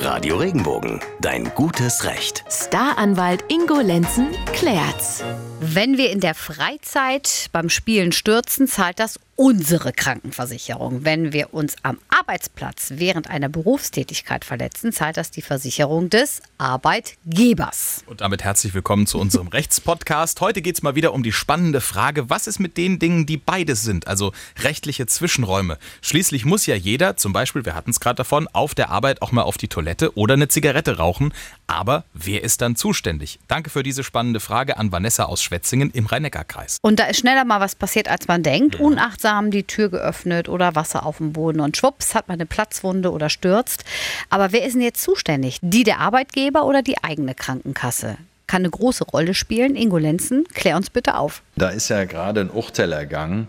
Radio Regenbogen, dein gutes Recht. Staranwalt Ingo Lenzen klärt's. Wenn wir in der Freizeit beim Spielen stürzen, zahlt das unsere Krankenversicherung. Wenn wir uns am Arbeitsplatz während einer Berufstätigkeit verletzen, zahlt das die Versicherung des Arbeitgebers. Und damit herzlich willkommen zu unserem Rechtspodcast. Heute geht es mal wieder um die spannende Frage, was ist mit den Dingen, die beides sind, also rechtliche Zwischenräume. Schließlich muss ja jeder, zum Beispiel, wir hatten es gerade davon, auf der Arbeit auch mal auf die Toilette oder eine Zigarette rauchen. Aber wer ist dann zuständig? Danke für diese spannende Frage an Vanessa aus Schwetzingen im Rhein-Neckar-Kreis. Und da ist schneller mal was passiert, als man denkt. Unachtsam die Tür geöffnet oder Wasser auf dem Boden und schwupps hat man eine Platzwunde oder stürzt. Aber wer ist denn jetzt zuständig? Die der Arbeitgeber oder die eigene Krankenkasse? Kann eine große Rolle spielen. Ingo Lenzen, klär uns bitte auf. Da ist ja gerade ein Urteil ergangen,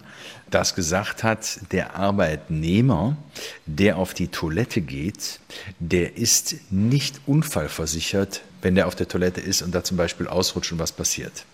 das gesagt hat, der Arbeitnehmer, der auf die Toilette geht, der ist nicht unfallversichert, wenn der auf der Toilette ist und da zum Beispiel ausrutscht und was passiert.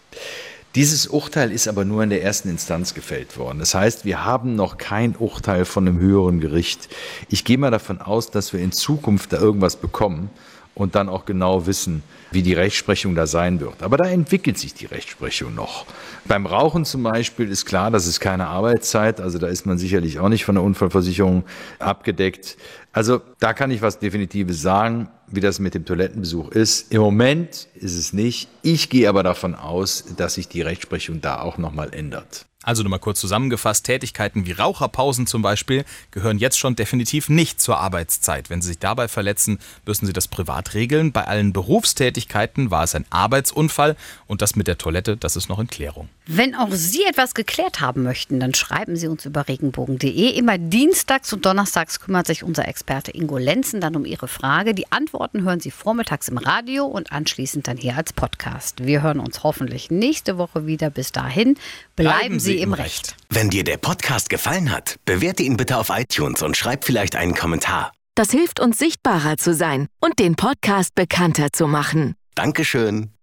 Dieses Urteil ist aber nur in der ersten Instanz gefällt worden. Das heißt, wir haben noch kein Urteil von einem höheren Gericht. Ich gehe mal davon aus, dass wir in Zukunft da irgendwas bekommen und dann auch genau wissen, wie die Rechtsprechung da sein wird. Aber da entwickelt sich die Rechtsprechung noch. Beim Rauchen zum Beispiel ist klar, das ist keine Arbeitszeit, also da ist man sicherlich auch nicht von der Unfallversicherung abgedeckt. Also da kann ich was Definitives sagen, wie das mit dem Toilettenbesuch ist. Im Moment ist es nicht. Ich gehe aber davon aus, dass sich die Rechtsprechung da auch nochmal ändert. Also nochmal kurz zusammengefasst, Tätigkeiten wie Raucherpausen zum Beispiel gehören jetzt schon definitiv nicht zur Arbeitszeit. Wenn Sie sich dabei verletzen, müssen Sie das privat regeln. Bei allen Berufstätigkeiten war es ein Arbeitsunfall und das mit der Toilette, das ist noch in Klärung. Wenn auch Sie etwas geklärt haben möchten, dann schreiben Sie uns über regenbogen.de. Immer dienstags und donnerstags kümmert sich unser Experte Ingo Lenzen dann um Ihre Frage. Die Antworten hören Sie vormittags im Radio und anschließend dann hier als Podcast. Wir hören uns hoffentlich nächste Woche wieder. Bis dahin bleiben, Bleiben Sie Sie im im Recht. Wenn dir der Podcast gefallen hat, bewerte ihn bitte auf iTunes und schreib vielleicht einen Kommentar. Das hilft uns sichtbarer zu sein und den Podcast bekannter zu machen. Dankeschön.